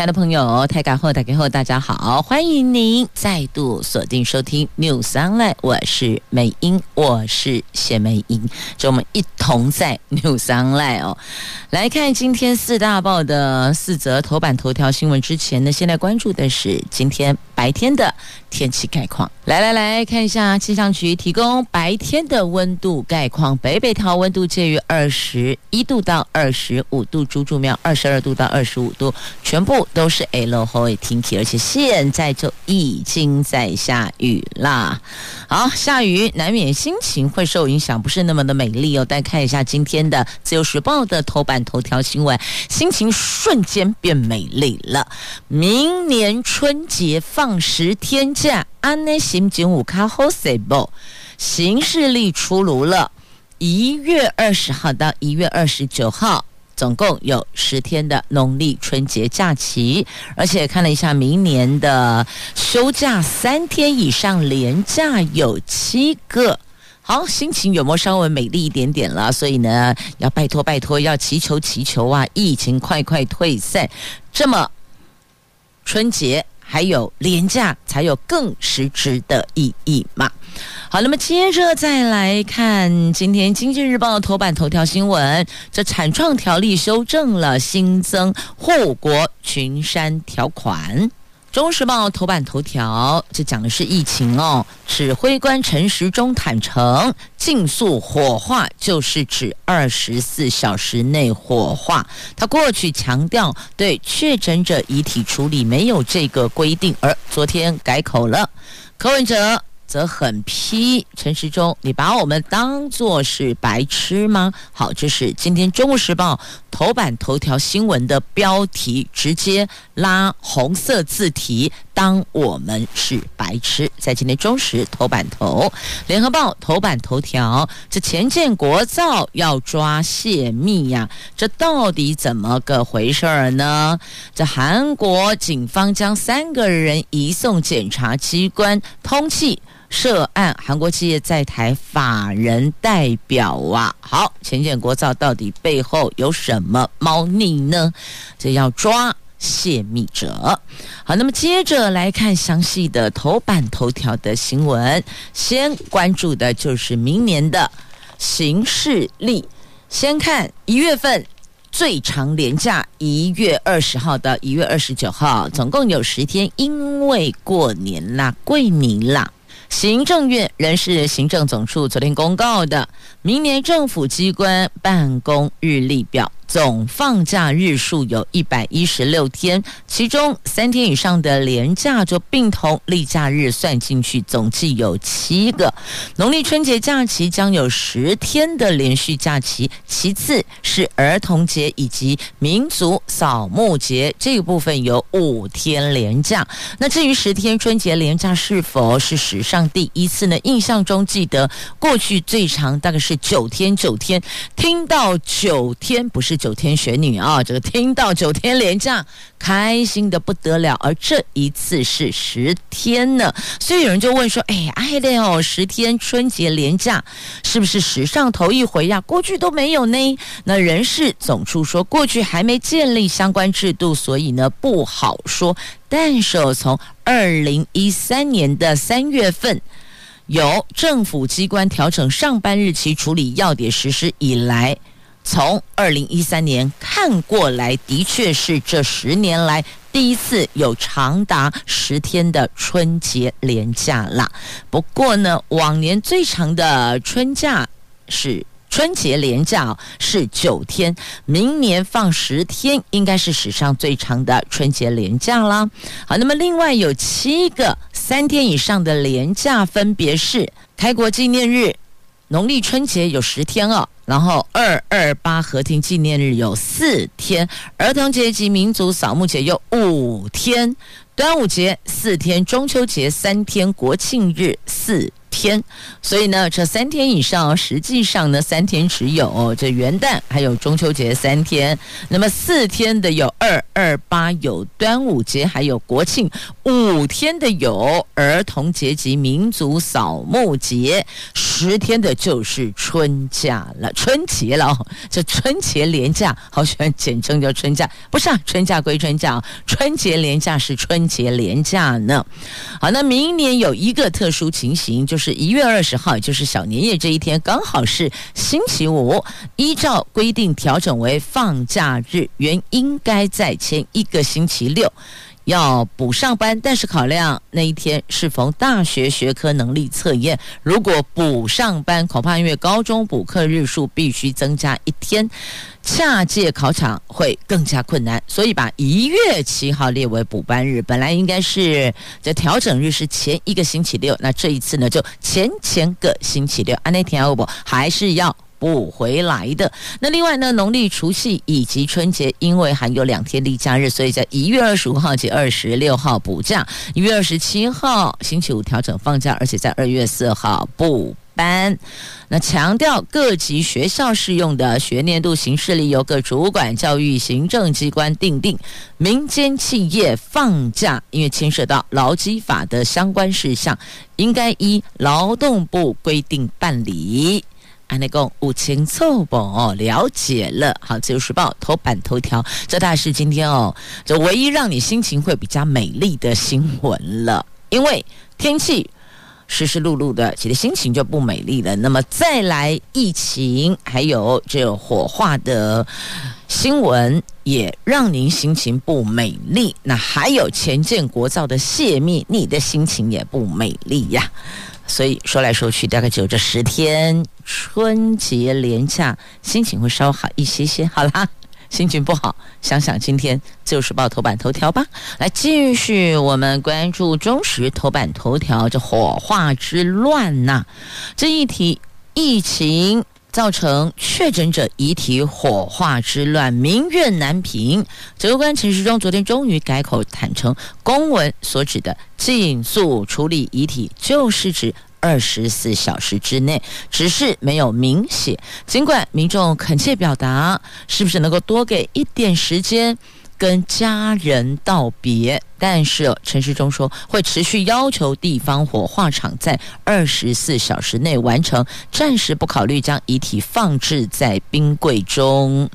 亲爱的朋友，台港后、台港后，大家好，欢迎您再度锁定收听 News Online，我是美英，我是谢美英，就我们一同在 News Online 哦，来看今天四大报的四则头版头条新闻之前呢，现在关注的是今天白天的天气概况。来来来看一下气象局提供白天的温度概况，北北桃温度介于二十一度到二十五度，竹竹苗二十二度到二十五度，全部。都是 L 后的天气，而且现在就已经在下雨啦。好，下雨难免心情会受影响，不是那么的美丽哦。大家看一下今天的《自由时报》的头版头条新闻，心情瞬间变美丽了。明年春节放十天假，安内心情有较好些不？行事历出炉了，一月二十号到一月二十九号。总共有十天的农历春节假期，而且看了一下明年的休假三天以上连假有七个。好，心情有没有稍微美丽一点点了？所以呢，要拜托拜托，要祈求祈求啊，疫情快快退散。这么春节还有廉价，才有更实质的意义嘛。好，那么接着再来看今天《经济日报》头版头条新闻，这产创条例修正了，新增护国群山条款。《中时报》头版头条，就讲的是疫情哦。指挥官陈时中坦诚，尽速火化就是指二十四小时内火化。他过去强调对确诊者遗体处理没有这个规定，而昨天改口了。柯文哲。则很批陈时中，你把我们当作是白痴吗？好，这是今天《中国时报》头版头条新闻的标题，直接拉红色字体，当我们是白痴。在今天中时头版头，《联合报》头版头条，这前建国造要抓泄密呀，这到底怎么个回事儿呢？这韩国警方将三个人移送检察机关通缉。涉案韩国企业在台法人代表啊，好，前建国造到底背后有什么猫腻呢？这要抓泄密者。好，那么接着来看详细的头版头条的新闻，先关注的就是明年的行事历。先看一月份最长连假，一月二十号到一月二十九号，总共有十天，因为过年啦，过年啦。行政院人事行政总处昨天公告的明年政府机关办公日历表。总放假日数有一百一十六天，其中三天以上的连假就并同例假日算进去，总计有七个。农历春节假期将有十天的连续假期，其次是儿童节以及民族扫墓节这个部分有五天连假。那至于十天春节连假是否是史上第一次呢？印象中记得过去最长大概是九天，九天听到九天不是。九天玄女啊，这个听到九天连假，开心的不得了。而这一次是十天呢，所以有人就问说：“哎，爱的哦，十天春节连假是不是史上头一回呀？过去都没有呢。”那人事总处说，过去还没建立相关制度，所以呢不好说。但是从二零一三年的三月份，由政府机关调整上班日期处理要点实施以来。从二零一三年看过来，的确是这十年来第一次有长达十天的春节连假啦。不过呢，往年最长的春假是春节连假是九天，明年放十天，应该是史上最长的春节连假啦。好，那么另外有七个三天以上的连假，分别是开国纪念日。农历春节有十天哦，然后二二八和平纪念日有四天，儿童节及民族扫墓节有五天，端午节四天，中秋节三天，国庆日四天，所以呢，这三天以上，实际上呢，三天只有这元旦还有中秋节三天，那么四天的有二二八，有端午节，还有国庆，五天的有儿童节及民族扫墓节，十天的就是春假了，春节了，这春节连假好喜欢简称叫春假，不是啊，春假归春假，春节连假是春节连假呢。好，那明年有一个特殊情形就是。是一月二十号，也就是小年夜这一天，刚好是星期五，依照规定调整为放假日，原应该在前一个星期六。要补上班，但是考量那一天适逢大学学科能力测验，如果补上班，恐怕因为高中补课日数必须增加一天。下届考场会更加困难，所以把一月七号列为补班日。本来应该是这调整日是前一个星期六，那这一次呢就前前个星期六。啊，那天我还是要补回来的。那另外呢，农历除夕以及春节因为还有两天例假日，所以在一月二十五号及二十六号补假，一月二十七号星期五调整放假，而且在二月四号补。班，那强调各级学校适用的学年度行事历由各主管教育行政机关订定，民间企业放假，因为牵涉到劳基法的相关事项，应该依劳动部规定办理。安内公五千凑不哦，了解了。好，自由时报头版头条，这大概是今天哦，这唯一让你心情会比较美丽的新闻了，因为天气。湿湿漉漉的，其实心情就不美丽了。那么再来疫情，还有这火化的新闻，也让您心情不美丽。那还有前建国造的泄密，你的心情也不美丽呀。所以说来说去，大概只有这十天春节连假，心情会稍好一些些。好啦。心情不好，想想今天《自由时报》头版头条吧。来继续，我们关注中时头版头条，这火化之乱呐、这一题疫情造成确诊者遗体火化之乱，民怨难平。指挥官陈时中昨天终于改口坦诚，公文所指的尽速处理遗体，就是指。二十四小时之内，只是没有明写。尽管民众恳切表达，是不是能够多给一点时间跟家人道别？但是陈时中说，会持续要求地方火化场在二十四小时内完成，暂时不考虑将遗体放置在冰柜中。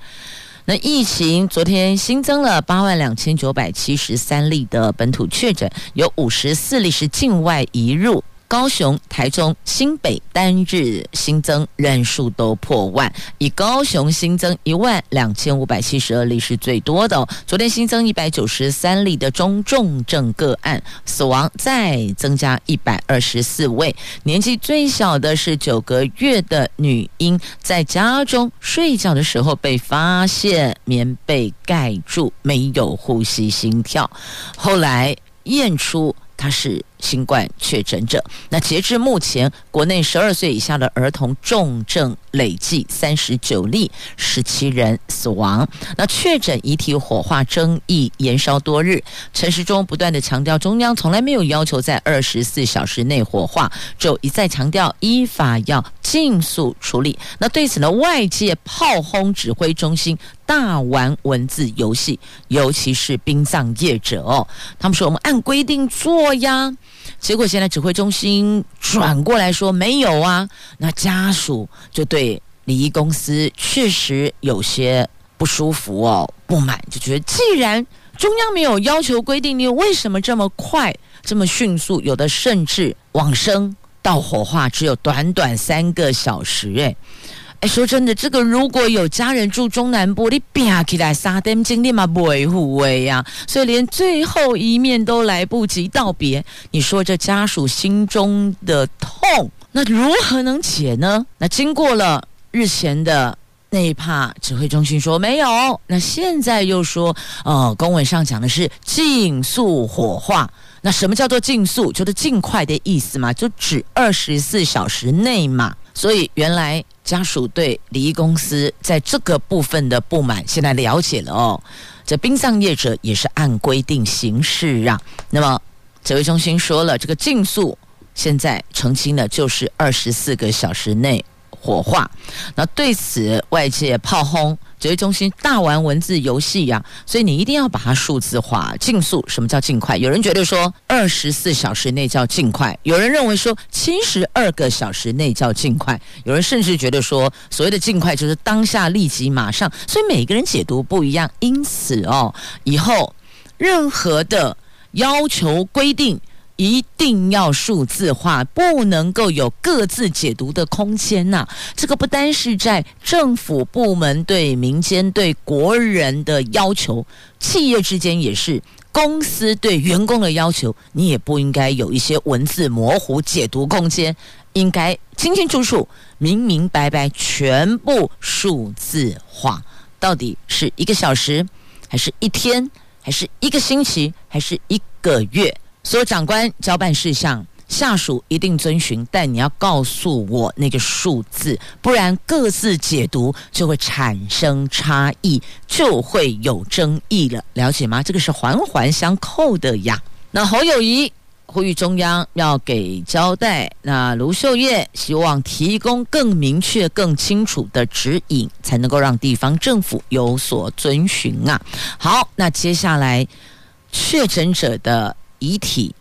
那疫情昨天新增了八万两千九百七十三例的本土确诊，有五十四例是境外移入。高雄、台中、新北单日新增人数都破万，以高雄新增一万两千五百七十二例是最多的。昨天新增一百九十三例的中重症个案，死亡再增加一百二十四位。年纪最小的是九个月的女婴，在家中睡觉的时候被发现棉被盖住，没有呼吸心跳，后来验出她是。新冠确诊者，那截至目前，国内十二岁以下的儿童重症累计三十九例，十七人死亡。那确诊遗体火化争议延烧多日，陈时中不断地强调，中央从来没有要求在二十四小时内火化，就一再强调依法要尽速处理。那对此呢，外界炮轰指挥中心大玩文字游戏，尤其是殡葬业者哦，他们说我们按规定做呀。结果现在指挥中心转过来说没有啊，那家属就对礼仪公司确实有些不舒服哦，不满，就觉得既然中央没有要求规定，你为什么这么快这么迅速？有的甚至往生到火化只有短短三个小时，诶。哎，说真的，这个如果有家人住中南部，你拼起来三点钟你嘛不会护卫呀，所以连最后一面都来不及道别，你说这家属心中的痛，那如何能解呢？那经过了日前的那一趴，指挥中心说没有，那现在又说，呃，公文上讲的是尽速火化，那什么叫做尽速？就是尽快的意思嘛，就指二十四小时内嘛。所以原来家属对礼仪公司在这个部分的不满，现在了解了哦。这殡葬业者也是按规定行事啊。那么指挥中心说了，这个尽速现在澄清的就是二十四个小时内火化。那对此外界炮轰。指挥中心大玩文字游戏呀，所以你一定要把它数字化。尽速，什么叫尽快？有人觉得说二十四小时内叫尽快，有人认为说七十二个小时内叫尽快，有人甚至觉得说所谓的尽快就是当下立即马上。所以每个人解读不一样，因此哦，以后任何的要求规定。一定要数字化，不能够有各自解读的空间呐。这个不单是在政府部门对民间、对国人的要求，企业之间也是，公司对员工的要求，你也不应该有一些文字模糊解读空间，应该清清楚楚、明明白白，全部数字化。到底是一个小时，还是一天，还是一个星期，还是一个月？所有长官交办事项，下属一定遵循，但你要告诉我那个数字，不然各自解读就会产生差异，就会有争议了。了解吗？这个是环环相扣的呀。那侯友谊呼吁中央要给交代，那卢秀燕希望提供更明确、更清楚的指引，才能够让地方政府有所遵循啊。好，那接下来确诊者的。遗体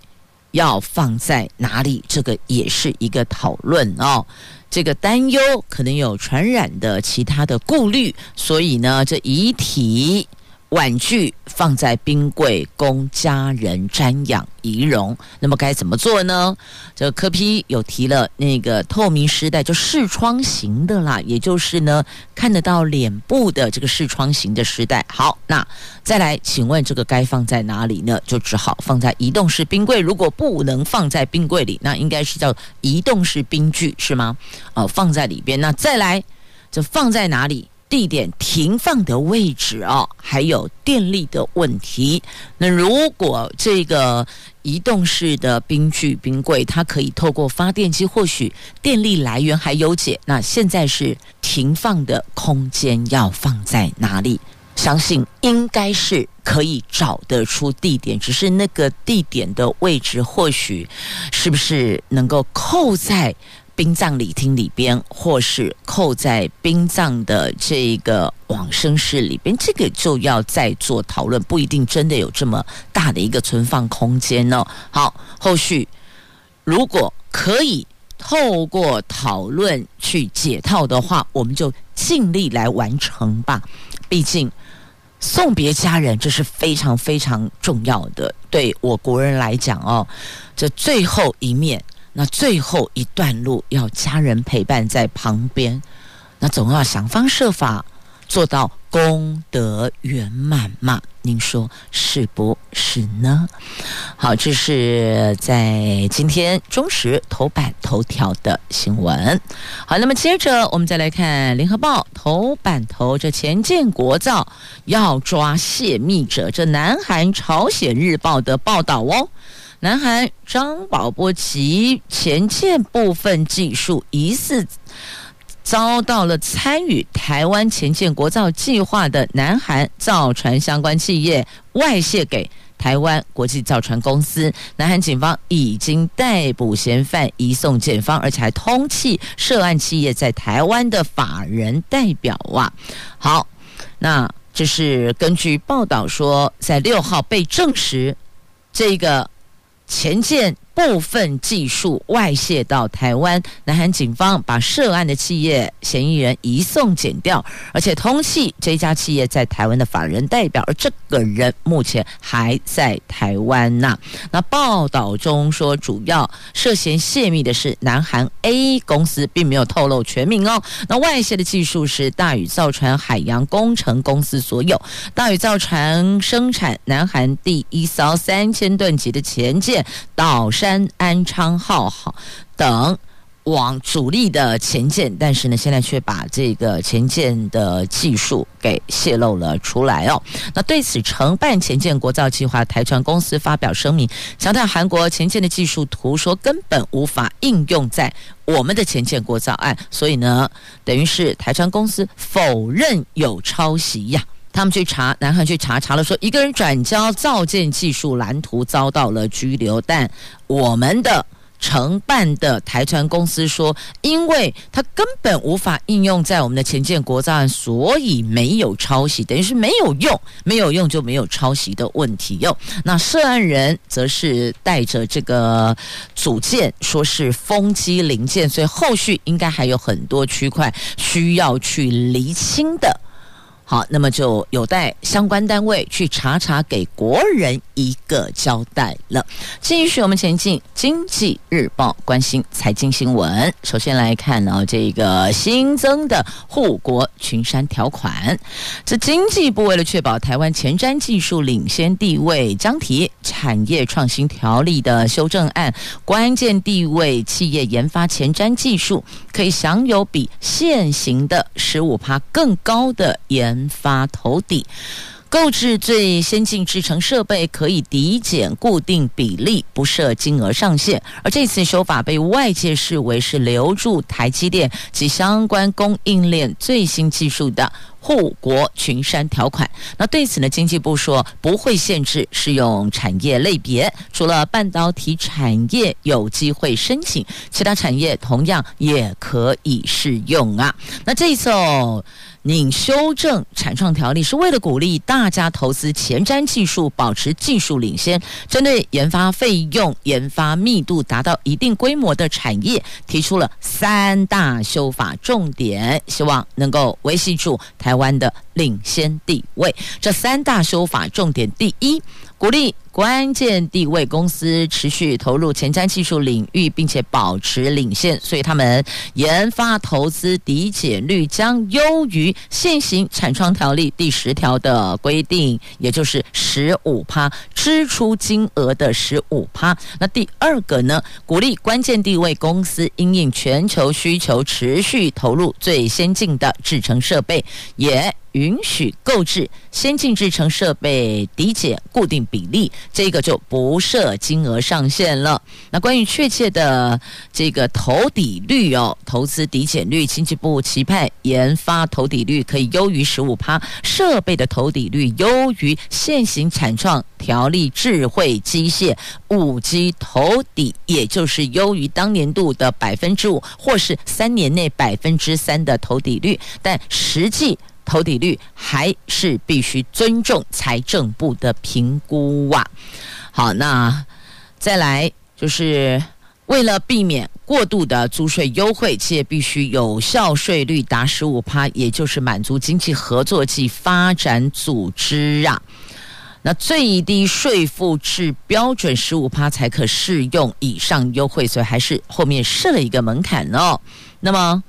要放在哪里？这个也是一个讨论哦。这个担忧可能有传染的其他的顾虑，所以呢，这遗体。婉拒放在冰柜供家人瞻仰遗容，那么该怎么做呢？这个柯 P 有提了那个透明尸袋，就视窗型的啦，也就是呢看得到脸部的这个视窗型的尸袋。好，那再来，请问这个该放在哪里呢？就只好放在移动式冰柜。如果不能放在冰柜里，那应该是叫移动式冰具是吗？哦，放在里边。那再来，就放在哪里？地点停放的位置哦，还有电力的问题。那如果这个移动式的冰具冰柜，它可以透过发电机，或许电力来源还有解。那现在是停放的空间要放在哪里？相信应该是可以找得出地点，只是那个地点的位置，或许是不是能够扣在。殡葬礼厅里边，或是扣在殡葬的这个往生室里边，这个就要再做讨论，不一定真的有这么大的一个存放空间哦。好，后续如果可以透过讨论去解套的话，我们就尽力来完成吧。毕竟送别家人，这是非常非常重要的，对我国人来讲哦，这最后一面。那最后一段路要家人陪伴在旁边，那总要想方设法做到功德圆满嘛？您说是不是呢？好，这是在今天中时头版头条的新闻。好，那么接着我们再来看联合报头版头，这前建国造要抓泄密者，这南韩朝鲜日报的报道哦。南韩张宝波及前舰部分技术疑似遭到了参与台湾前舰国造计划的南韩造船相关企业外泄给台湾国际造船公司。南韩警方已经逮捕嫌犯，移送检方，而且还通缉涉案企业在台湾的法人代表啊。好，那这是根据报道说，在六号被证实这个。前线部分技术外泄到台湾，南韩警方把涉案的企业嫌疑人移送检调，而且通缉这家企业在台湾的法人代表，而这个人目前还在台湾呐。那报道中说，主要涉嫌泄密的是南韩 A 公司，并没有透露全名哦。那外泄的技术是大宇造船海洋工程公司所有，大宇造船生产南韩第一艘三千吨级的潜舰岛。山安昌号好等往主力的前舰，但是呢，现在却把这个前舰的技术给泄露了出来哦。那对此，承办前舰国造计划台船公司发表声明，强调韩国前舰的技术图说根本无法应用在我们的前舰国造案，所以呢，等于是台船公司否认有抄袭呀。他们去查，南韩去查，查了说一个人转交造舰技术蓝图遭到了拘留，但我们的承办的台船公司说，因为他根本无法应用在我们的前舰国造案，所以没有抄袭，等于是没有用，没有用就没有抄袭的问题哟。那涉案人则是带着这个组件，说是风机零件，所以后续应该还有很多区块需要去厘清的。好，那么就有待相关单位去查查，给国人一个交代了。继续我们前进，《经济日报》关心财经新闻。首先来看呢，这个新增的护国群山条款。这经济部为了确保台湾前瞻技术领先地位，将提产业创新条例的修正案，关键地位企业研发前瞻技术可以享有比现行的十五趴更高的研。研发投递，购置最先进制程设备可以抵减固定比例，不设金额上限。而这次修法被外界视为是留住台积电及相关供应链最新技术的护国群山条款。那对此呢，经济部说不会限制适用产业类别，除了半导体产业有机会申请，其他产业同样也可以适用啊。那这一次哦。你修正产创条例是为了鼓励大家投资前瞻技术，保持技术领先。针对研发费用、研发密度达到一定规模的产业，提出了三大修法重点，希望能够维系住台台湾的领先地位。这三大修法重点，第一，鼓励。关键地位公司持续投入前瞻技术领域，并且保持领先，所以他们研发投资抵减率将优于现行产创条例第十条的规定，也就是十五趴支出金额的十五趴。那第二个呢，鼓励关键地位公司因应全球需求持续投入最先进的制程设备，也。允许购置先进制程设备抵减固定比例，这个就不设金额上限了。那关于确切的这个投抵率哦，投资抵减率，经济部期盼研发投抵率可以优于十五趴，设备的投抵率优于现行产创条例智慧机械五 G 投抵，也就是优于当年度的百分之五，或是三年内百分之三的投抵率，但实际。投抵率还是必须尊重财政部的评估哇。好，那再来就是为了避免过度的租税优惠，企业必须有效税率达十五趴，也就是满足经济合作暨发展组织啊。那最低税负制标准十五趴才可适用以上优惠，所以还是后面设了一个门槛哦。那么。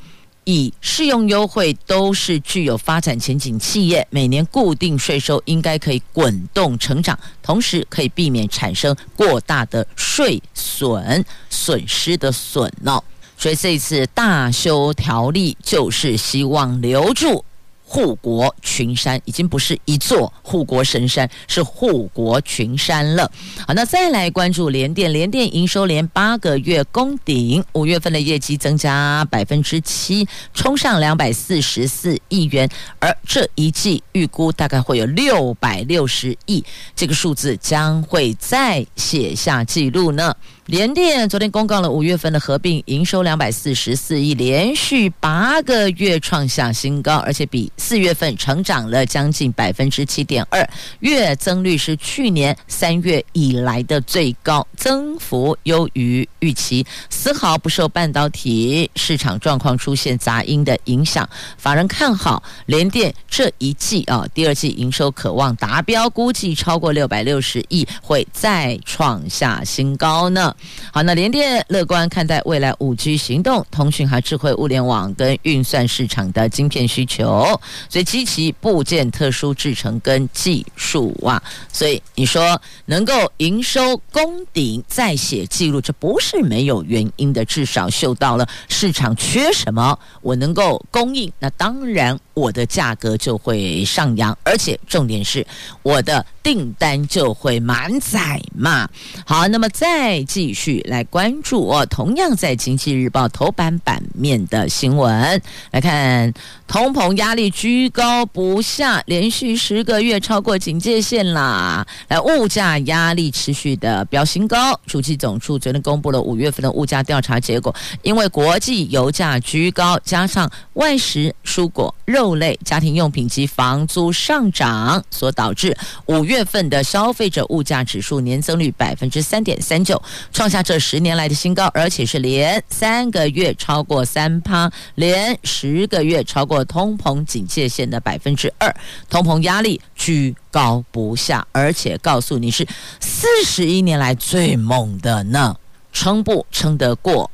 以适用优惠都是具有发展前景企业，每年固定税收应该可以滚动成长，同时可以避免产生过大的税损损失的损耗。所以这次大修条例就是希望留住。护国群山已经不是一座护国神山，是护国群山了。好，那再来关注联电，联电营收连八个月攻顶，五月份的业绩增加百分之七，冲上两百四十四亿元，而这一季预估大概会有六百六十亿，这个数字将会再写下纪录呢。联电昨天公告了五月份的合并营收两百四十四亿，连续八个月创下新高，而且比四月份成长了将近百分之七点二，月增率是去年三月以来的最高，增幅优于预期，丝毫不受半导体市场状况出现杂音的影响。法人看好联电这一季啊，第二季营收可望达标，估计超过六百六十亿，会再创下新高呢。好，那联电乐观看待未来五 G 行动、通讯和智慧物联网跟运算市场的晶片需求，所以机器部件特殊制程跟技术哇，所以你说能够营收攻顶再写记录，这不是没有原因的，至少嗅到了市场缺什么，我能够供应，那当然。我的价格就会上扬，而且重点是我的订单就会满载嘛。好，那么再继续来关注哦，同样在《经济日报》头版版面的新闻来看，通膨压力居高不下，连续十个月超过警戒线啦。来，物价压力持续的飙新高。主计总处昨天公布了五月份的物价调查结果，因为国际油价居高，加上外食、蔬果、肉肉类、家庭用品及房租上涨，所导致五月份的消费者物价指数年增率百分之三点三九，创下这十年来的新高，而且是连三个月超过三趴，连十个月超过通膨警戒线的百分之二，通膨压力居高不下，而且告诉你是四十一年来最猛的呢，撑不撑得过，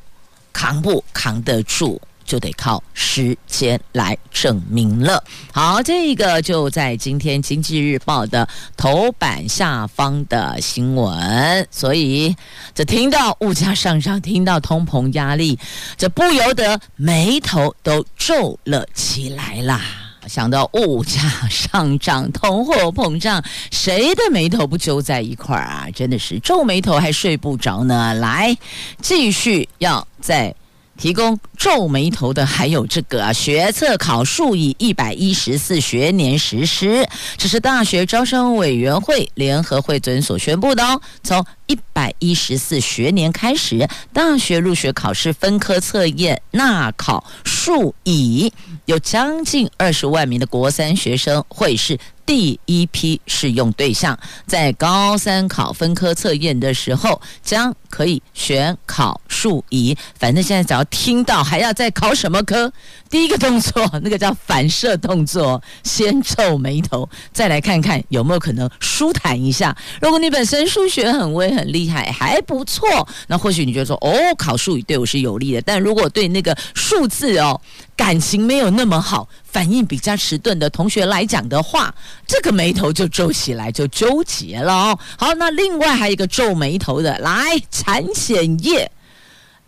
扛不扛得住？就得靠时间来证明了。好，这个就在今天《经济日报》的头版下方的新闻。所以，这听到物价上涨，听到通膨压力，这不由得眉头都皱了起来啦。想到物价上涨、通货膨胀，谁的眉头不揪在一块儿啊？真的是皱眉头还睡不着呢。来，继续要在。提供皱眉头的还有这个啊，学测考数以一百一十四学年实施，这是大学招生委员会联合会昨天所宣布的哦。从一百一十四学年开始，大学入学考试分科测验纳考数以，有将近二十万名的国三学生会是第一批试用对象，在高三考分科测验的时候，将可以选考数仪。反正现在只要听到还要再考什么科，第一个动作那个叫反射动作，先皱眉头，再来看看有没有可能舒坦一下。如果你本身数学很微很厉害，还不错，那或许你就说哦，考数乙对我是有利的。但如果对那个数字哦，感情没有那么好，反应比较迟钝的同学来讲的话，这个眉头就皱起来，就纠结了哦。好，那另外还有一个皱眉头的，来产险业，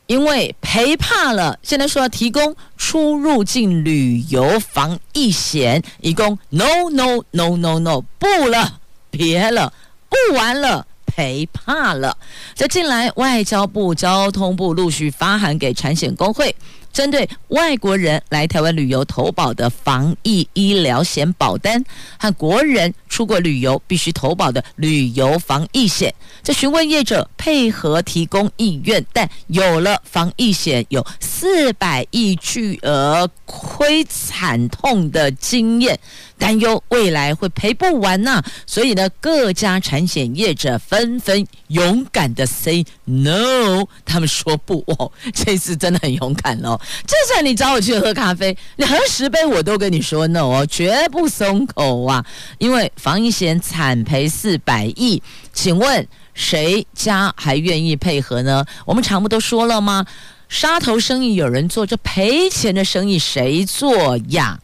因为赔怕了，现在说要提供出入境旅游防疫险，一共 no no no no no 不了，别了，不玩了，赔怕了。这近来外交部、交通部陆续发函给产险工会。针对外国人来台湾旅游投保的防疫医疗险保单和国人出国旅游必须投保的旅游防疫险，这询问业者配合提供意愿，但有了防疫险有四百亿巨额亏惨痛的经验。担忧未来会赔不完呐、所以呢，各家产险业者纷纷勇敢的 say no，他们说不哦，这次真的很勇敢哦。就算你找我去喝咖啡，你喝十杯我都跟你说 no 哦，绝不松口啊。因为防疫险惨赔四百亿，请问谁家还愿意配合呢？我们常不都说了吗？杀头生意有人做，这赔钱的生意谁做呀？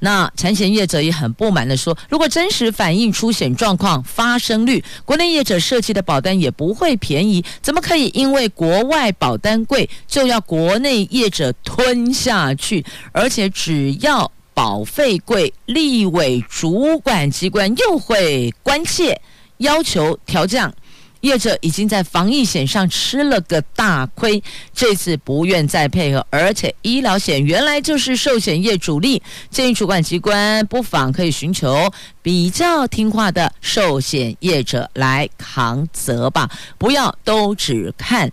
那产险业者也很不满地说：“如果真实反映出险状况发生率，国内业者设计的保单也不会便宜。怎么可以因为国外保单贵，就要国内业者吞下去？而且只要保费贵，立委主管机关又会关切，要求调降。”业者已经在防疫险上吃了个大亏，这次不愿再配合，而且医疗险原来就是寿险业主力，建议主管机关不妨可以寻求比较听话的寿险业者来扛责吧，不要都只看。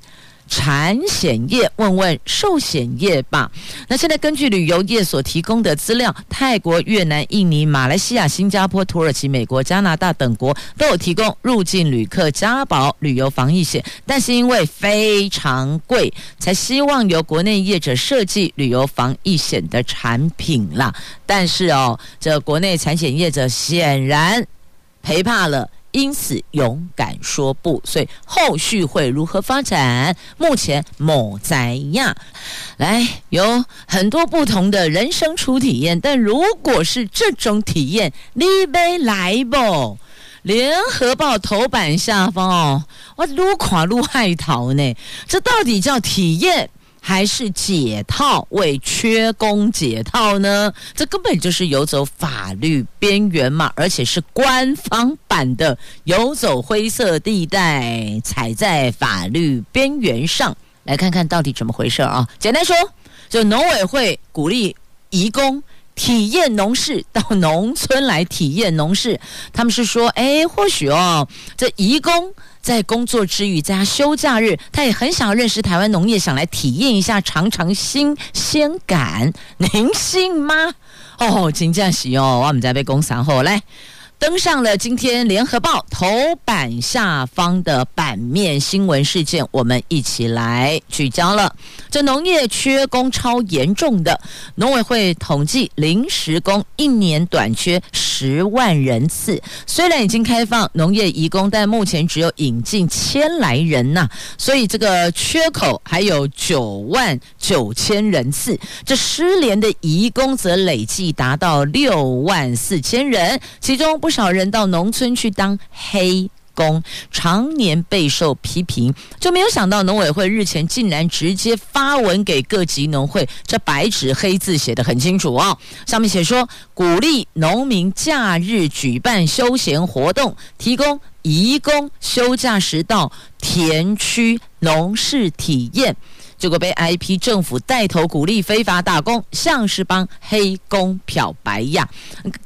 产险业问问寿险业吧。那现在根据旅游业所提供的资料，泰国、越南、印尼、马来西亚、新加坡、土耳其、美国、加拿大等国都有提供入境旅客加保旅游防疫险，但是因为非常贵，才希望由国内业者设计旅游防疫险的产品啦。但是哦，这国内产险业者显然赔怕了。因此勇敢说不，所以后续会如何发展？目前某在亚，来有很多不同的人生初体验，但如果是这种体验，你没来不？联合报头版下方哦，我撸垮撸害逃呢？这到底叫体验？还是解套，为缺工解套呢？这根本就是游走法律边缘嘛，而且是官方版的游走灰色地带，踩在法律边缘上。来看看到底怎么回事啊？简单说，就农委会鼓励移工体验农事，到农村来体验农事。他们是说，哎，或许哦，这移工在工作之余，在他休假日，他也很想要认识台湾农业，想来体验一下，尝尝新鲜感。您信吗？哦，真正是哦，我们在被工商后来。登上了今天联合报头版下方的版面新闻事件，我们一起来聚焦了。这农业缺工超严重的，农委会统计临时工一年短缺十万人次。虽然已经开放农业移工，但目前只有引进千来人呐、所以这个缺口还有九万九千人次。这失联的移工则累计达到六万四千人，其中。不少人到农村去当黑工，常年备受批评，就没有想到农委会日前竟然直接发文给各级农会，这白纸黑字写得很清楚哦。上面写说，鼓励农民假日举办休闲活动，提供移工休假时到田区农事体验。结果被 IP 政府带头鼓励非法打工，像是帮黑工漂白呀。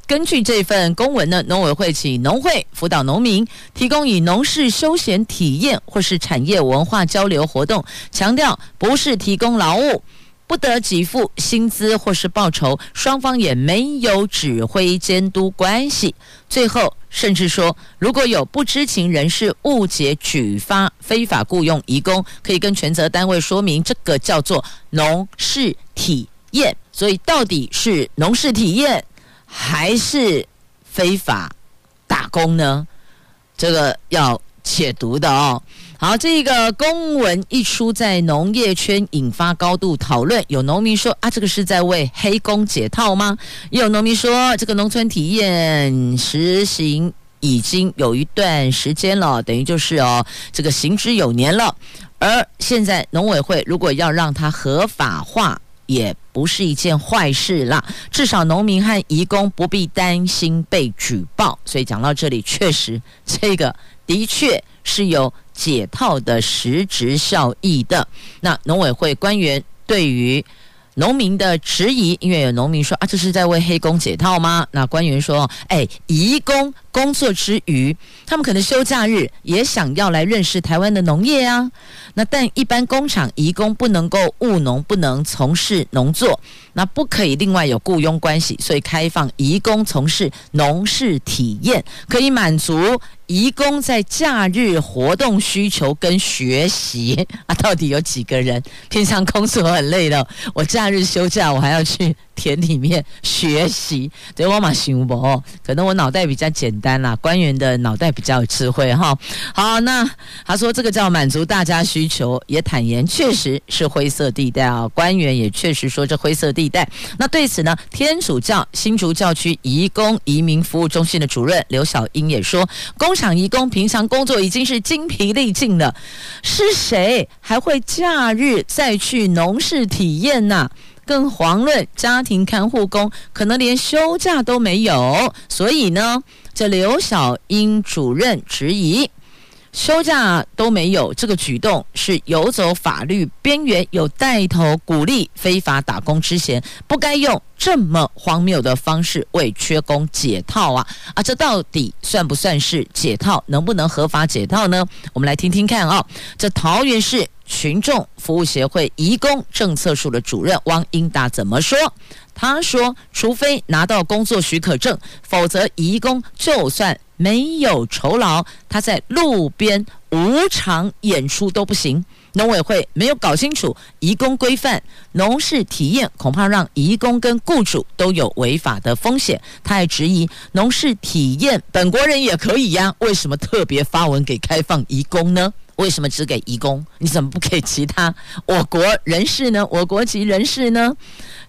根据这份公文呢，农委会请农会辅导农民，提供以农事休闲体验或是产业文化交流活动，强调不是提供劳务。不得给付薪资或是报酬，双方也没有指挥监督关系。最后甚至说，如果有不知情人士误解举发非法雇佣移工，可以跟全责单位说明，这个叫做农事体验。所以到底是农事体验还是非法打工呢？这个要解读的哦。好，这个公文一出，在农业圈引发高度讨论。有农民说：“啊，这个是在为黑工解套吗？”也有农民说：“这个农村体验实行已经有一段时间了，等于就是哦，这个行之有年了。而现在农委会如果要让它合法化，也不是一件坏事啦。至少农民和移工不必担心被举报。所以讲到这里，确实这个的确是有。”解套的实质效益的，那农委会官员对于农民的质疑，因为有农民说啊，这是在为黑工解套吗？那官员说，哎，移工工作之余，他们可能休假日也想要来认识台湾的农业啊。那但一般工厂移工不能够务农，不能从事农作，那不可以另外有雇佣关系，所以开放移工从事农事体验，可以满足。移工在假日活动需求跟学习 啊，到底有几个人？平常工作很累的，我假日休假，我还要去。田里面学习，对我嘛想不，可能我脑袋比较简单啦，官员的脑袋比较有智慧哈。好，那他说这个叫满足大家需求，也坦言确实是灰色地带啊。官员也确实说这灰色地带。那对此呢，天主教新竹教区移工移民服务中心的主任刘小英也说，工厂移工平常工作已经是精疲力尽了，是谁还会假日再去农事体验呢？更遑论家庭看护工，可能连休假都没有。所以呢，这刘小英主任质疑，休假都没有这个举动是游走法律边缘，有带头鼓励非法打工之嫌，不该用这么荒谬的方式为缺工解套啊！啊，这到底算不算是解套？能不能合法解套呢？我们来听听看啊、这桃园市。群众服务协会移工政策处的主任汪英达怎么说？他说：“除非拿到工作许可证，否则移工就算没有酬劳，他在路边无偿演出都不行。农委会没有搞清楚移工规范，农事体验恐怕让移工跟雇主都有违法的风险。他还质疑农事体验本国人也可以呀，为什么特别发文给开放移工呢？”为什么只给移工？你怎么不给其他我国人士呢？我国籍人士呢？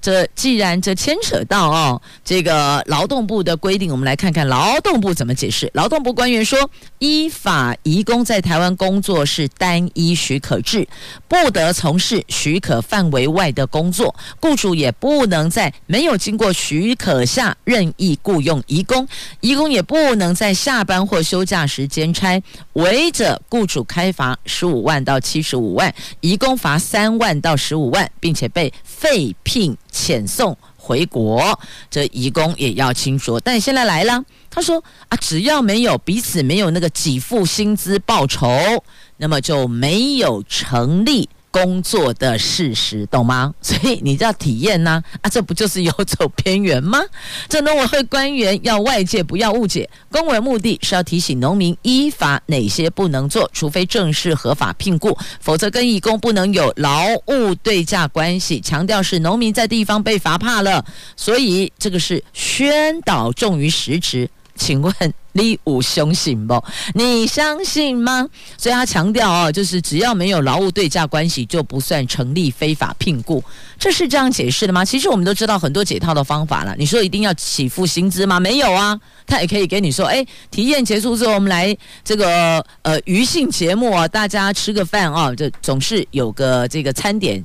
这既然这牵扯到哦，这个劳动部的规定，我们来看看劳动部怎么解释。劳动部官员说，依法移工在台湾工作是单一许可制，不得从事许可范围外的工作，雇主也不能在没有经过许可下任意雇佣移工，移工也不能在下班或休假时间差，违者雇主开罚罚十五万到七十五万，一工罚三万到十五万，并且被废聘。遣送回国，这一工也要清楚。但现在来了，他说啊，只要没有彼此没有那个给付薪资报酬，那么就没有成立。工作的事实，懂吗？所以你就要体验呢？啊，这不就是游走边缘吗？这农委会官员要外界不要误解，公文目的是要提醒农民依法哪些不能做，除非正式合法聘雇，否则跟义工不能有劳务对价关系。强调是农民在地方被罚怕了，所以这个是宣导重于实质。请问？你有相信不？你相信吗？所以他强调哦，就是只要没有劳务对价关系，就不算成立非法聘雇。这是这样解释的吗？其实我们都知道很多解套的方法了。你说一定要起付薪资吗？没有啊，他也可以给你说，哎，体验结束之后，我们来这个呃余兴节目啊，大家吃个饭啊，这总是有个这个餐点。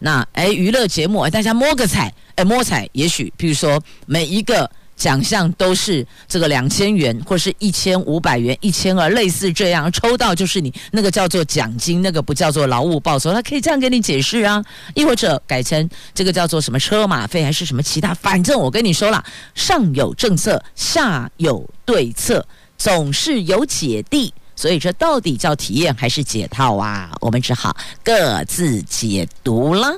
那哎，娱乐节目，大家摸个彩，哎，摸彩，也许比如说每一个。奖项都是这个两千元，或是一千五百元、一千二，类似这样抽到就是你那个叫做奖金，那个不叫做劳务报酬，他可以这样给你解释啊。亦或者改成这个叫做什么车马费，还是什么其他，反正我跟你说了，上有政策，下有对策，总是有姐弟。所以这到底叫体验还是解套啊？我们只好各自解读了。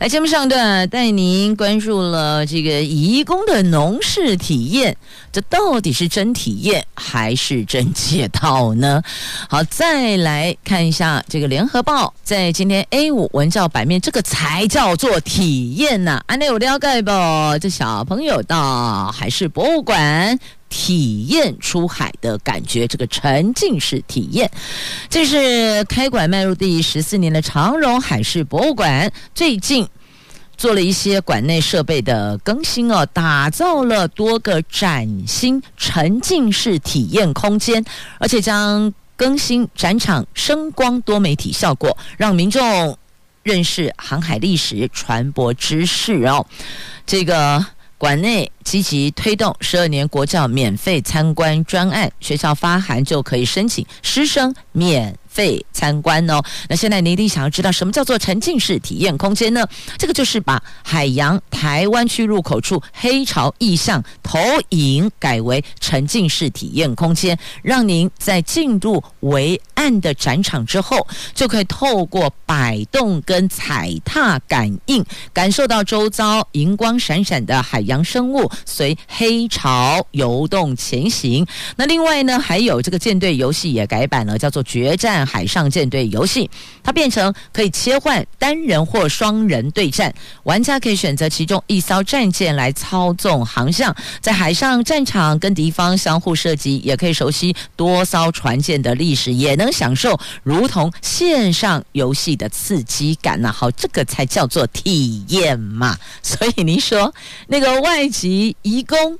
来，节目上段带您关注了这个移工的农事体验，这到底是真体验还是真解套呢？好，再来看一下这个联合报在今天 A 五文教版面，这个才叫做体验呐、啊！安内有了解不？这小朋友到海事博物馆。体验出海的感觉，这个沉浸式体验，这是开馆迈入第十四年的长荣海事博物馆，最近做了一些馆内设备的更新哦，打造了多个崭新沉浸式体验空间，而且将更新展场声光多媒体效果，让民众认识航海历史、船舶知识哦，这个。馆内积极推动十二年国教免费参观专案，学校发函就可以申请师生免费参观哦。那现在你一定想要知道什么叫做沉浸式体验空间呢？这个就是把海洋台湾区入口处黑潮意象投影改为沉浸式体验空间，让您在进入围岸的展场之后，就可以透过摆动跟踩踏感应，感受到周遭银光闪闪的海。洋生物随黑潮游动前行。那另外呢，还有这个舰队游戏也改版了，叫做《决战海上舰队游戏》，它变成可以切换单人或双人对战，玩家可以选择其中一艘战舰来操纵航向，在海上战场跟敌方相互射击，也可以熟悉多艘船舰的历史，也能享受如同线上游戏的刺激感呐。好，这个才叫做体验嘛。所以您说那个。外籍移工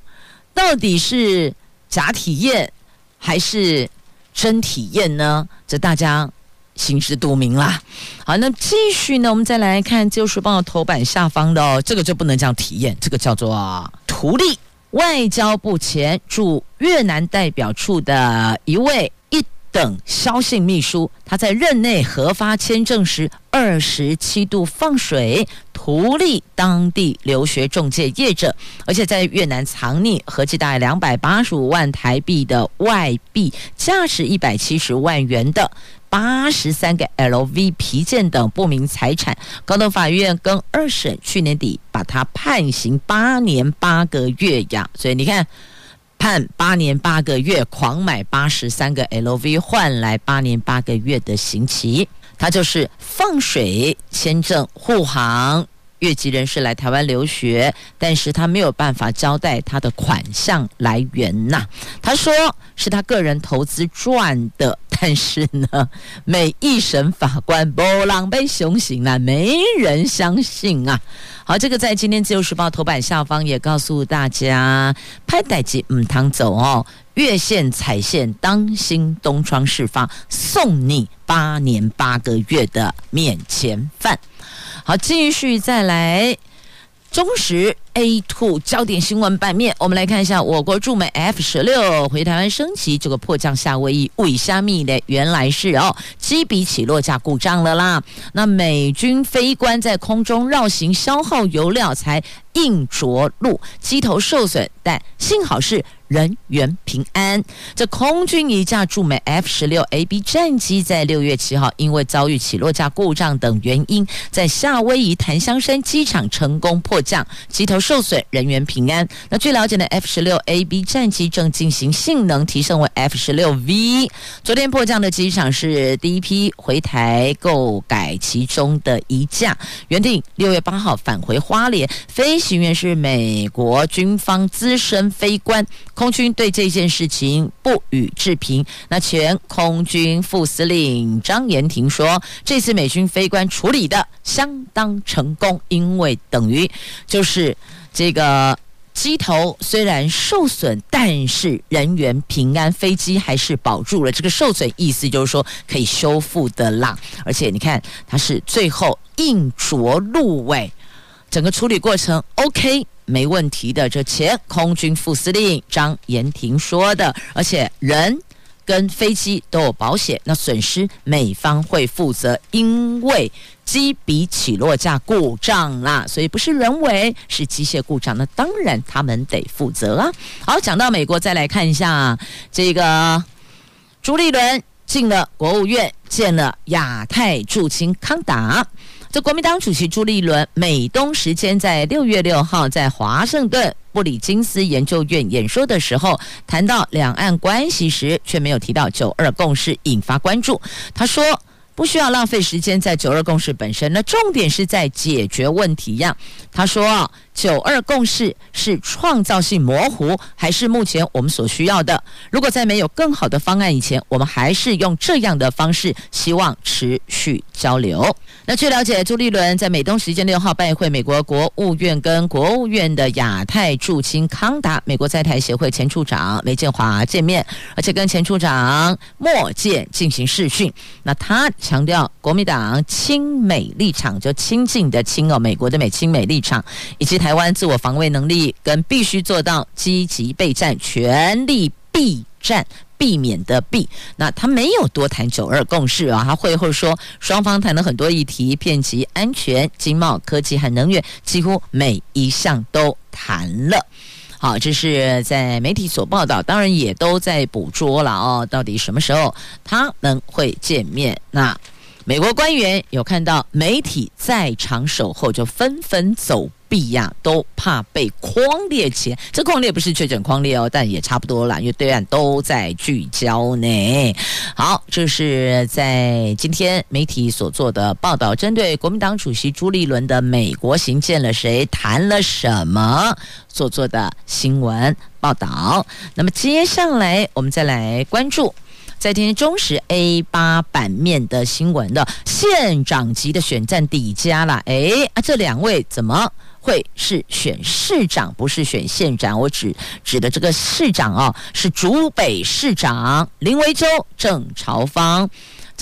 到底是假体验还是真体验呢？这大家心知肚明啦。好，那继续呢，我们再来看《自由时报》头版下方的哦，这个就不能叫体验，这个叫做图例。外交部前驻越南代表处的一位等萧姓秘书，他在任内核发签证时，二十七度放水，图利当地留学中介业者，而且在越南藏匿合计大概两百八十五万台币的外币，价值一百七十万元的八十三个 LV 皮件等不明财产。高等法院跟二审去年底把他判刑八年八个月呀，所以你看。判八年八个月，狂买八十三个 LV 换来八年八个月的刑期。他就是放水签证护航越籍人士来台湾留学，但是他没有办法交代他的款项来源呐。他说是他个人投资赚的。但是呢，每一审法官不让被熊刑啊，没人相信啊。好，这个在今天自由时报头版下方也告诉大家，拍代志唔通走哦，越线踩线，当心东窗事发，送你八年八个月的免遣返。好，继续再来。中时 A two 焦点新闻版面，我们来看一下我国驻美 F 十六回台湾升级，这个迫降夏威夷为虾米的，原来是哦机鼻起落架故障了啦。那美军飞官在空中绕行，消耗油料才硬着陆，机头受损，但幸好是。人员平安。这空军一架驻美 F 十六 A B 战机在六月七号因为遭遇起落架故障等原因，在夏威夷檀香山机场成功迫降，机头受损，人员平安。那据了解呢，F 十六 A B 战机正进行性能提升为 F 十六 V。昨天迫降的机场是第一批回台购改其中的一架，原定六月八号返回花莲，飞行员是美国军方资深飞官。空军对这件事情不予置评。那前空军副司令张延廷说：“这次美军飞官处理的相当成功，因为等于就是这个机头虽然受损，但是人员平安，飞机还是保住了。这个受损意思就是说可以修复的啦。而且你看，它是最后硬着陆位，整个处理过程 OK。”没问题的，这前空军副司令张延廷说的，而且人跟飞机都有保险，那损失美方会负责，因为机鼻起落架故障啦，所以不是人为，是机械故障，那当然他们得负责啊。好，讲到美国，再来看一下这个朱立伦进了国务院，见了亚太驻青康达。这国民党主席朱立伦，美东时间在六月六号在华盛顿布里金斯研究院演说的时候，谈到两岸关系时，却没有提到九二共识，引发关注。他说。不需要浪费时间在九二共识本身，那重点是在解决问题呀。他说，九二共识是创造性模糊，还是目前我们所需要的？如果在没有更好的方案以前，我们还是用这样的方式，希望持续交流。那据了解，朱立伦在美东时间六号拜会美国国务院跟国务院的亚太驻青康达、美国在台协会前处长梅建华见面，而且跟前处长莫健进行视讯。那他。强调国民党亲美立场，就亲近的亲哦，美国的美亲美立场，以及台湾自我防卫能力跟必须做到积极备战、全力避战、避免的避。那他没有多谈九二共识啊，他会后说双方谈了很多议题，遍及安全、经贸、科技和能源，几乎每一项都谈了。好，这是在媒体所报道，当然也都在捕捉了哦。到底什么时候他们会见面？那美国官员有看到媒体在场守候，就纷纷走避呀，都怕被框列起。这框列不是确诊框列哦，但也差不多啦，因为对岸都在聚焦呢。好，这是在今天媒体所做的报道，针对国民党主席朱立伦的美国行见了谁，谈了什么所做的新闻报道。那么接下来我们再来关注。在今天中时 A 八版面的新闻的县长级的选战底加了，哎啊，这两位怎么会是选市长，不是选县长？我指指的这个市长啊，是竹北市长林维洲、郑朝芳。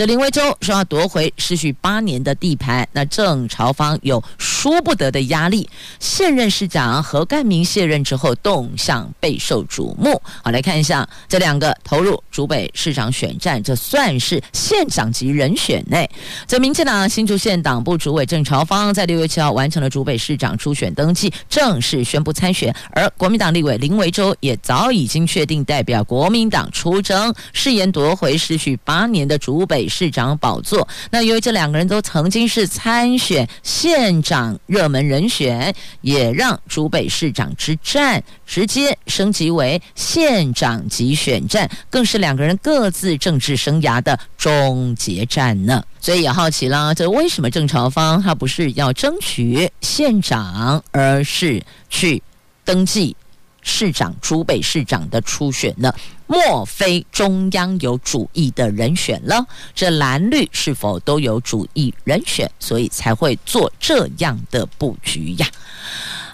这林维洲说要夺回失去八年的地盘，那郑朝方有输不得的压力。现任市长何干明卸任之后，动向备受瞩目。好，来看一下这两个投入竹北市长选战，这算是县长级人选内。这民进党新竹县党部主委郑朝方在六月七号完成了竹北市长初选登记，正式宣布参选。而国民党立委林维洲也早已经确定代表国民党出征，誓言夺回失去八年的竹北市长宝座，那由于这两个人都曾经是参选县长热门人选，也让竹北市长之战直接升级为县长级选战，更是两个人各自政治生涯的终结战呢。所以也好奇了，这为什么郑朝方他不是要争取县长，而是去登记市长、竹北市长的初选呢？莫非中央有主意的人选了？这蓝绿是否都有主意人选？所以才会做这样的布局呀？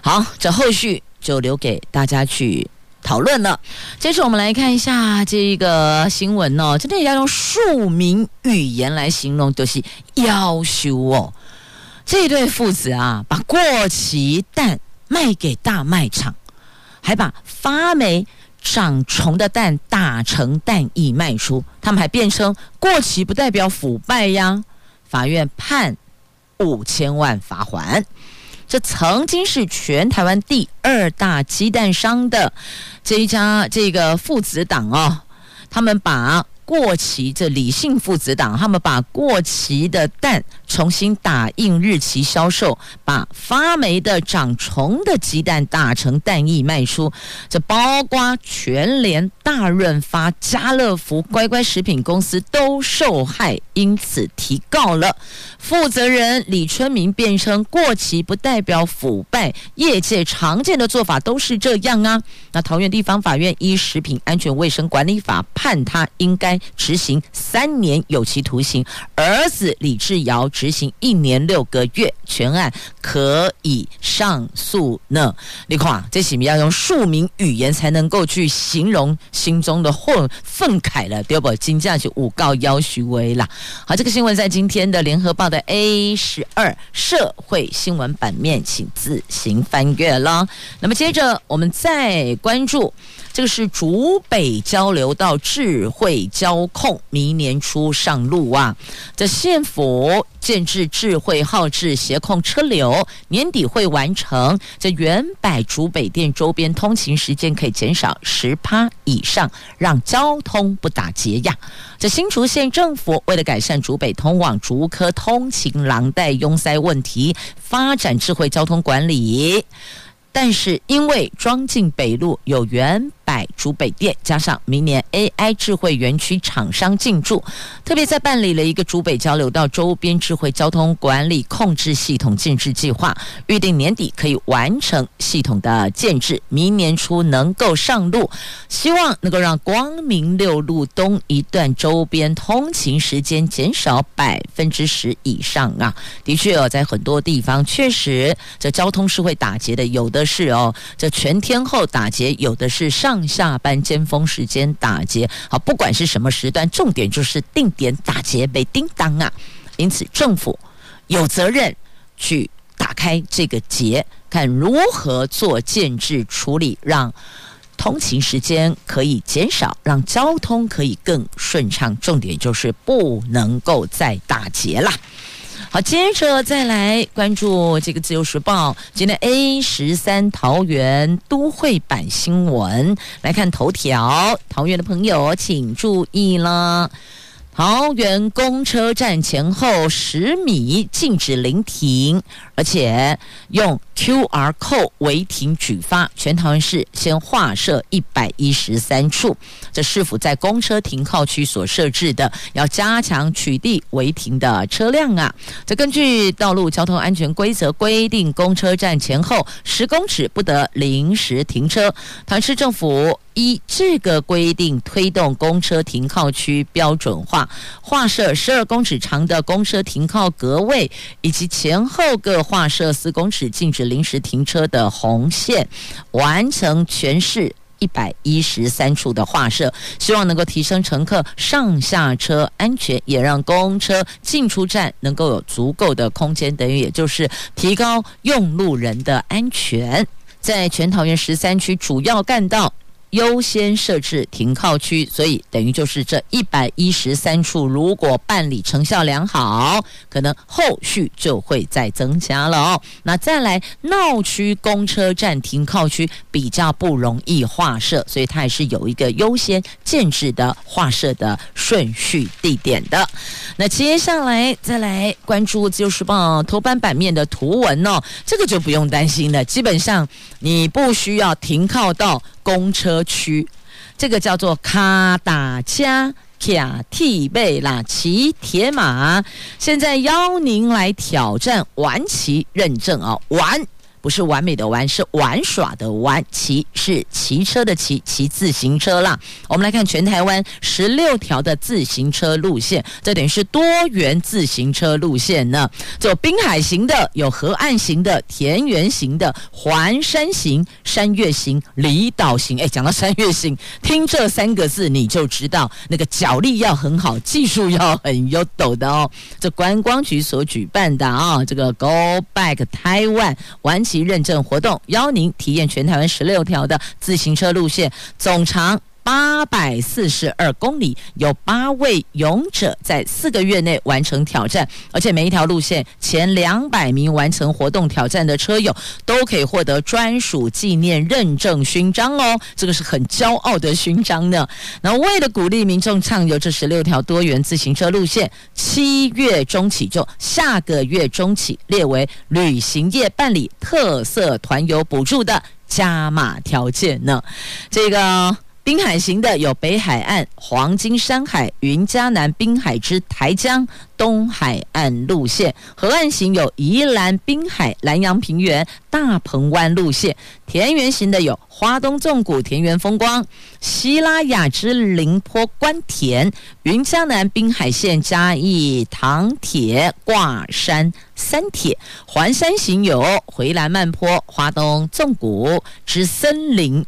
好，这后续就留给大家去讨论了。接着我们来看一下这一个新闻哦，真的要用庶民语言来形容，就是夭寿哦。这对父子啊，把过期蛋卖给大卖场，还把发霉。长虫的蛋打成蛋液卖出，他们还辩称过期不代表腐败呀。法院判五千万罚款。这曾经是全台湾第二大鸡蛋商的这一家这个父子档哦，他们把。过期，这李姓父子档，他们把过期的蛋重新打印日期销售，把发霉的、长虫的鸡蛋打成蛋液卖出。这包括全联、大润发、家乐福、乖乖食品公司都受害，因此提告了。负责人李春明辩称，过期不代表腐败，业界常见的做法都是这样啊。那桃园地方法院依食品安全卫生管理法判他应该。执行三年有期徒刑，儿子李志尧执行一年六个月，全案可以上诉呢。你看，这是不要用庶民语言才能够去形容心中的愤愤慨了，对不？金价就五告要许威了。好，这个新闻在今天的联合报的 A 十二社会新闻版面，请自行翻阅了。那么接着我们再关注。这个是竹北交流道智慧交控，明年初上路啊！这县府建制智慧号志协控车流，年底会完成。这原百竹北店周边通勤时间可以减少十趴以上，让交通不打结呀！这新竹县政府为了改善竹北通往竹科通勤廊带拥塞问题，发展智慧交通管理。但是因为庄敬北路有原百竹北店，加上明年 AI 智慧园区厂商进驻，特别在办理了一个竹北交流道周边智慧交通管理控制系统建置计划，预定年底可以完成系统的建置，明年初能够上路，希望能够让光明六路东一段周边通勤时间减少百分之十以上啊！的确哦，在很多地方确实这交通是会打结的，有的。是哦，这全天候打劫，有的是上下班尖峰时间打劫。好，不管是什么时段，重点就是定点打劫，被叮当啊！因此，政府有责任去打开这个结，看如何做建制处理，让通勤时间可以减少，让交通可以更顺畅。重点就是不能够再打劫了。好，接着再来关注这个《自由时报》今天 A 十三桃园都会版新闻，来看头条。桃园的朋友请注意了。桃园公车站前后十米禁止临停，而且用 QR 扣违停举发。全桃园市先划设一百一十三处，这是否在公车停靠区所设置的？要加强取缔违停的车辆啊！这根据道路交通安全规则规定，公车站前后十公尺不得临时停车。桃市政府。依这个规定，推动公车停靠区标准化，画设十二公尺长的公车停靠格位，以及前后各画设四公尺禁止临时停车的红线，完成全市一百一十三处的画设，希望能够提升乘客上下车安全，也让公车进出站能够有足够的空间，等于也就是提高用路人的安全。在全桃园十三区主要干道。优先设置停靠区，所以等于就是这一百一十三处，如果办理成效良好，可能后续就会再增加了哦。那再来闹区公车站停靠区比较不容易划设，所以它也是有一个优先建置的划设的顺序地点的。那接下来再来关注《自由时报》头版版面的图文哦，这个就不用担心了，基本上你不需要停靠到。公车区，这个叫做卡达加卡蒂贝拉骑铁马，现在邀您来挑战玩骑认证啊！玩不是完美的玩，是玩耍的玩。骑是骑车的骑，骑自行车啦。我们来看全台湾十六条的自行车路线，这等于是多元自行车路线呢。有滨海型的，有河岸型的，田园型的，环山型、山岳型、离岛型。哎，讲到山岳型，听这三个字你就知道，那个脚力要很好，技术要很有抖的哦。这观光局所举办的啊，这个 Go Back Taiwan 玩认证活动，邀您体验全台湾十六条的自行车路线，总长八百四十二公里，有八位勇者在四个月内完成挑战，而且每一条路线前两百名完成活动挑战的车友都可以获得专属纪念认证勋章哦，这个是很骄傲的勋章呢。那为了鼓励民众畅游这十六条多元自行车路线，七月中起就下个月中起列为旅行业办理特色团游补助的加码条件呢。这个。滨海型的有北海岸、黄金山海、云嘉南滨海之台江东海岸路线；河岸型有宜兰滨海、南洋平原、大鹏湾路线；田园型的有花东纵谷田园风光、西拉雅之林坡观田、云嘉南滨海线嘉义糖铁挂山三铁；环山型有回蓝慢坡、花东纵谷之森林。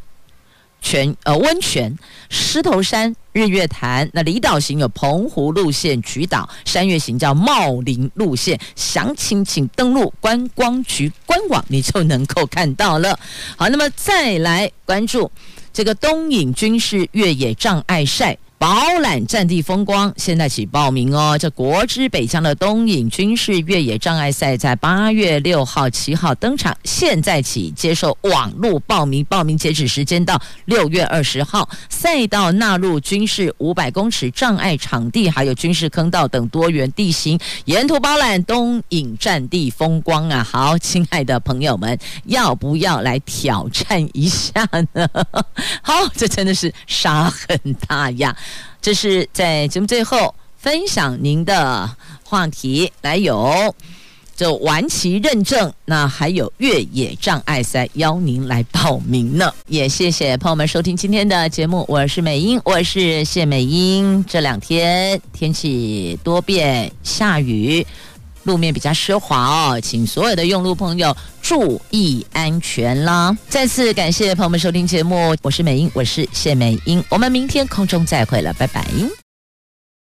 泉呃温泉、狮头山、日月潭，那离岛型有澎湖路线、菊岛；山月型叫茂林路线。详情请登录观光局官网，你就能够看到了。好，那么再来关注这个东引军事越野障碍赛。饱览战地风光，现在起报名哦！这国之北疆的东引军事越野障碍赛在八月六号、七号登场，现在起接受网络报名，报名截止时间到六月二十号。赛道纳入军事五百公尺障碍场地，还有军事坑道等多元地形，沿途饱览东引战地风光啊！好，亲爱的朋友们，要不要来挑战一下呢？好，这真的是沙很大呀！这是在节目最后分享您的话题，来有就玩骑认证，那还有越野障碍赛，邀您来报名呢。也谢谢朋友们收听今天的节目，我是美英，我是谢美英。这两天天气多变，下雨，路面比较湿滑哦，请所有的用路朋友注意安全啦！再次感谢朋友们收听节目，我是美英，我是谢美英，我们明天空中再会了，拜拜。